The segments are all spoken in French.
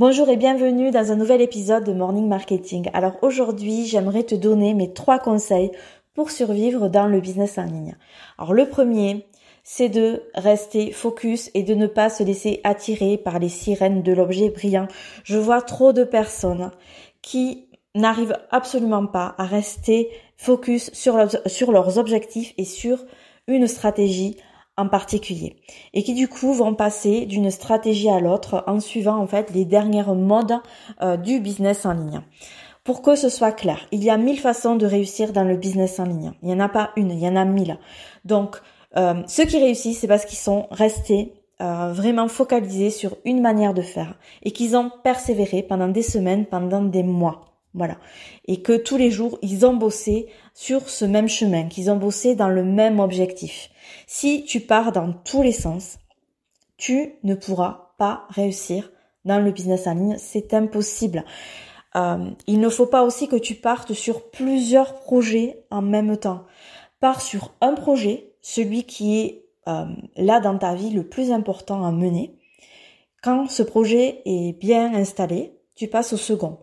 Bonjour et bienvenue dans un nouvel épisode de Morning Marketing. Alors aujourd'hui, j'aimerais te donner mes trois conseils pour survivre dans le business en ligne. Alors le premier, c'est de rester focus et de ne pas se laisser attirer par les sirènes de l'objet brillant. Je vois trop de personnes qui n'arrivent absolument pas à rester focus sur, sur leurs objectifs et sur une stratégie en particulier et qui du coup vont passer d'une stratégie à l'autre en suivant en fait les dernières modes euh, du business en ligne. Pour que ce soit clair, il y a mille façons de réussir dans le business en ligne. Il n'y en a pas une, il y en a mille. Donc, euh, ceux qui réussissent, c'est parce qu'ils sont restés euh, vraiment focalisés sur une manière de faire et qu'ils ont persévéré pendant des semaines, pendant des mois. Voilà. Et que tous les jours, ils ont bossé sur ce même chemin, qu'ils ont bossé dans le même objectif. Si tu pars dans tous les sens, tu ne pourras pas réussir dans le business en ligne. C'est impossible. Euh, il ne faut pas aussi que tu partes sur plusieurs projets en même temps. Pars sur un projet, celui qui est euh, là dans ta vie le plus important à mener. Quand ce projet est bien installé, tu passes au second.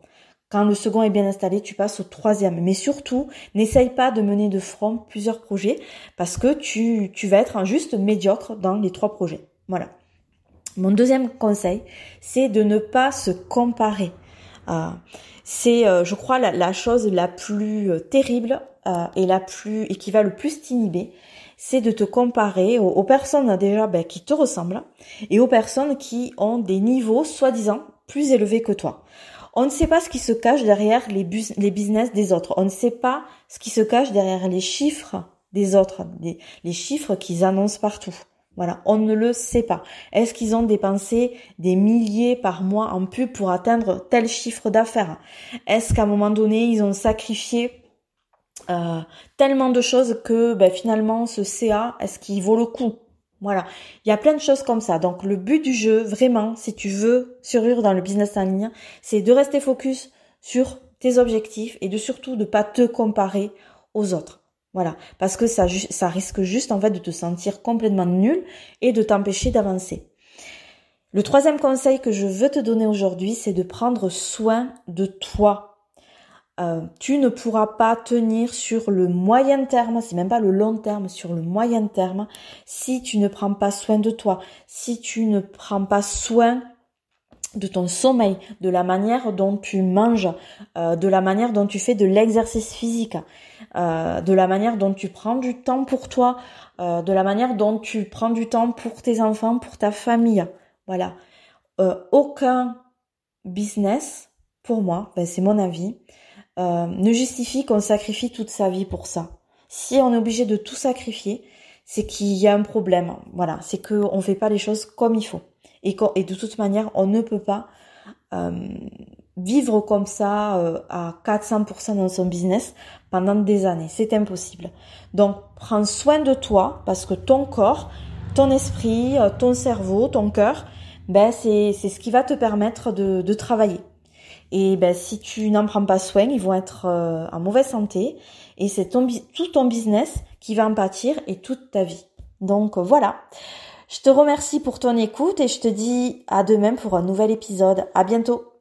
Quand le second est bien installé, tu passes au troisième. Mais surtout, n'essaye pas de mener de front plusieurs projets parce que tu, tu vas être juste médiocre dans les trois projets. Voilà. Mon deuxième conseil, c'est de ne pas se comparer. Euh, c'est, euh, je crois, la, chose la plus euh, terrible et la plus et qui va le plus t'inhiber, c'est de te comparer aux, personnes déjà ben, qui te ressemblent et aux personnes qui ont des niveaux soi-disant plus élevés que toi. On ne sait pas ce qui se cache derrière les, business des autres. On ne sait pas ce qui se cache derrière les chiffres des autres, les, chiffres qu'ils annoncent partout. Voilà, on ne le sait pas. Est-ce qu'ils ont dépensé des milliers par mois en pub pour atteindre tel chiffre d'affaires? Est-ce qu'à un moment donné, ils ont sacrifié euh, tellement de choses que ben, finalement ce CA, est-ce qu'il vaut le coup? Voilà, il y a plein de choses comme ça. Donc le but du jeu, vraiment, si tu veux survivre dans le business en ligne, c'est de rester focus sur tes objectifs et de surtout de pas te comparer aux autres. Voilà, parce que ça, ça risque juste en fait de te sentir complètement nul et de t'empêcher d'avancer. Le troisième conseil que je veux te donner aujourd'hui, c'est de prendre soin de toi. Euh, tu ne pourras pas tenir sur le moyen terme, c'est même pas le long terme, sur le moyen terme, si tu ne prends pas soin de toi, si tu ne prends pas soin de ton sommeil, de la manière dont tu manges, euh, de la manière dont tu fais de l'exercice physique, euh, de la manière dont tu prends du temps pour toi, de la manière dont tu prends du temps pour tes enfants, pour ta famille. Voilà. aucun business, pour moi, ben c'est mon avis, euh, ne justifie qu'on sacrifie toute sa vie pour ça. Si on est obligé de tout sacrifier, c'est qu'il y a un problème. Voilà, c'est qu'on ne fait pas les choses comme il faut. Et, de toute manière, on ne peut pas euh, vivre comme ça euh, à 400% dans son business pendant des années. C'est impossible. Donc, prends soin de toi parce que ton corps, ton esprit, ton cerveau, ton cœur, ben c'est ce qui va te permettre de, de travailler. Et ben, si tu n'en prends pas soin, ils vont être euh, en mauvaise santé. Et c'est tout ton business qui va en pâtir et toute ta vie. Donc voilà. Je te remercie pour ton écoute et je te dis à demain pour un nouvel épisode. À bientôt.